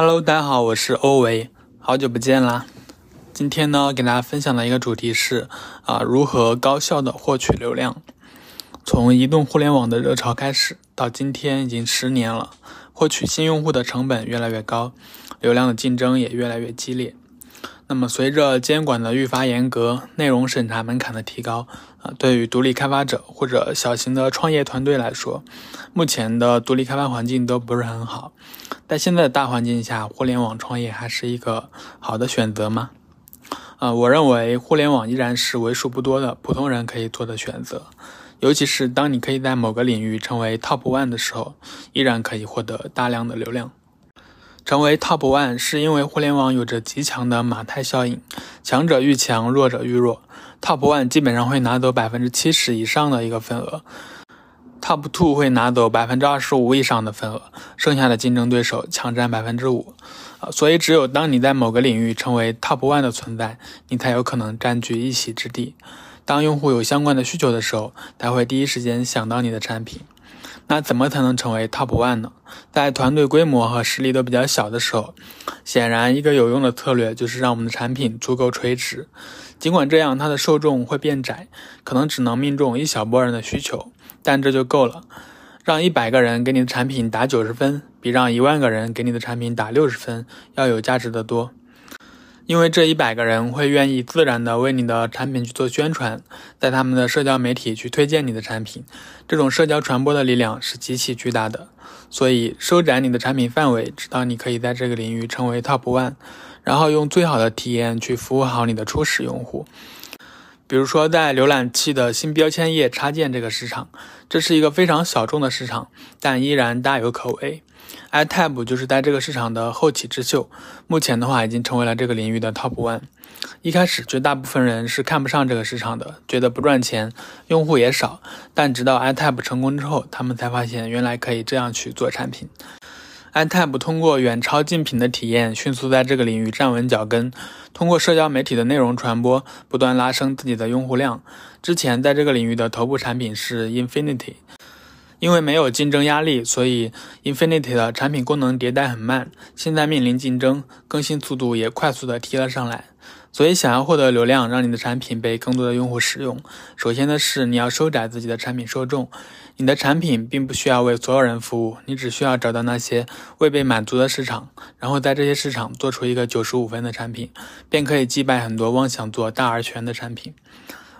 Hello，大家好，我是欧维，好久不见啦。今天呢，给大家分享的一个主题是啊，如何高效的获取流量。从移动互联网的热潮开始，到今天已经十年了，获取新用户的成本越来越高，流量的竞争也越来越激烈。那么，随着监管的愈发严格，内容审查门槛的提高，啊，对于独立开发者或者小型的创业团队来说，目前的独立开发环境都不是很好。在现在的大环境下，互联网创业还是一个好的选择吗？啊，我认为互联网依然是为数不多的普通人可以做的选择，尤其是当你可以在某个领域成为 top one 的时候，依然可以获得大量的流量。成为 Top One 是因为互联网有着极强的马太效应，强者愈强，弱者愈弱。Top One 基本上会拿走百分之七十以上的一个份额，Top Two 会拿走百分之二十五以上的份额，剩下的竞争对手抢占百分之五。啊，所以只有当你在某个领域成为 Top One 的存在，你才有可能占据一席之地。当用户有相关的需求的时候，他会第一时间想到你的产品。那怎么才能成为 top one 呢？在团队规模和实力都比较小的时候，显然一个有用的策略就是让我们的产品足够垂直。尽管这样，它的受众会变窄，可能只能命中一小波人的需求，但这就够了。让一百个人给你的产品打九十分，比让一万个人给你的产品打六十分要有价值的多。因为这一百个人会愿意自然的为你的产品去做宣传，在他们的社交媒体去推荐你的产品，这种社交传播的力量是极其巨大的。所以，收窄你的产品范围，直到你可以在这个领域成为 top one，然后用最好的体验去服务好你的初始用户。比如说，在浏览器的新标签页插件这个市场，这是一个非常小众的市场，但依然大有可为。iTab 就是在这个市场的后起之秀，目前的话已经成为了这个领域的 top one。一开始，绝大部分人是看不上这个市场的，觉得不赚钱，用户也少。但直到 iTab 成功之后，他们才发现原来可以这样去做产品。iTab 通过远超竞品的体验，迅速在这个领域站稳脚跟。通过社交媒体的内容传播，不断拉升自己的用户量。之前在这个领域的头部产品是 Infinity。因为没有竞争压力，所以 Infinity 的产品功能迭代很慢。现在面临竞争，更新速度也快速的提了上来。所以，想要获得流量，让你的产品被更多的用户使用，首先的是你要收窄自己的产品受众。你的产品并不需要为所有人服务，你只需要找到那些未被满足的市场，然后在这些市场做出一个九十五分的产品，便可以击败很多妄想做大而全的产品。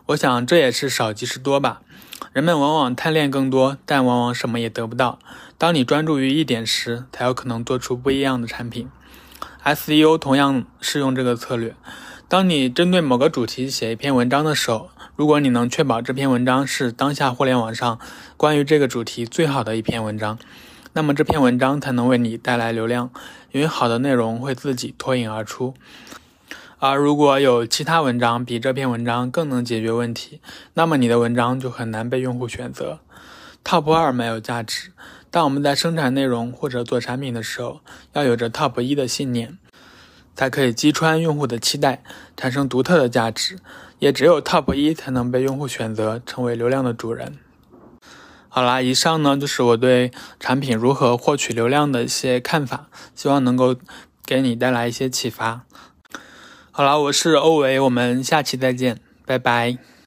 我想这也是少即是多吧。人们往往贪恋更多，但往往什么也得不到。当你专注于一点时，才有可能做出不一样的产品。SEO 同样适用这个策略。当你针对某个主题写一篇文章的时候，如果你能确保这篇文章是当下互联网上关于这个主题最好的一篇文章，那么这篇文章才能为你带来流量，因为好的内容会自己脱颖而出。而如果有其他文章比这篇文章更能解决问题，那么你的文章就很难被用户选择。Top 二没有价值。当我们在生产内容或者做产品的时候，要有着 Top 一的信念，才可以击穿用户的期待，产生独特的价值。也只有 Top 一才能被用户选择，成为流量的主人。好啦，以上呢就是我对产品如何获取流量的一些看法，希望能够给你带来一些启发。好啦，我是欧维，我们下期再见，拜拜。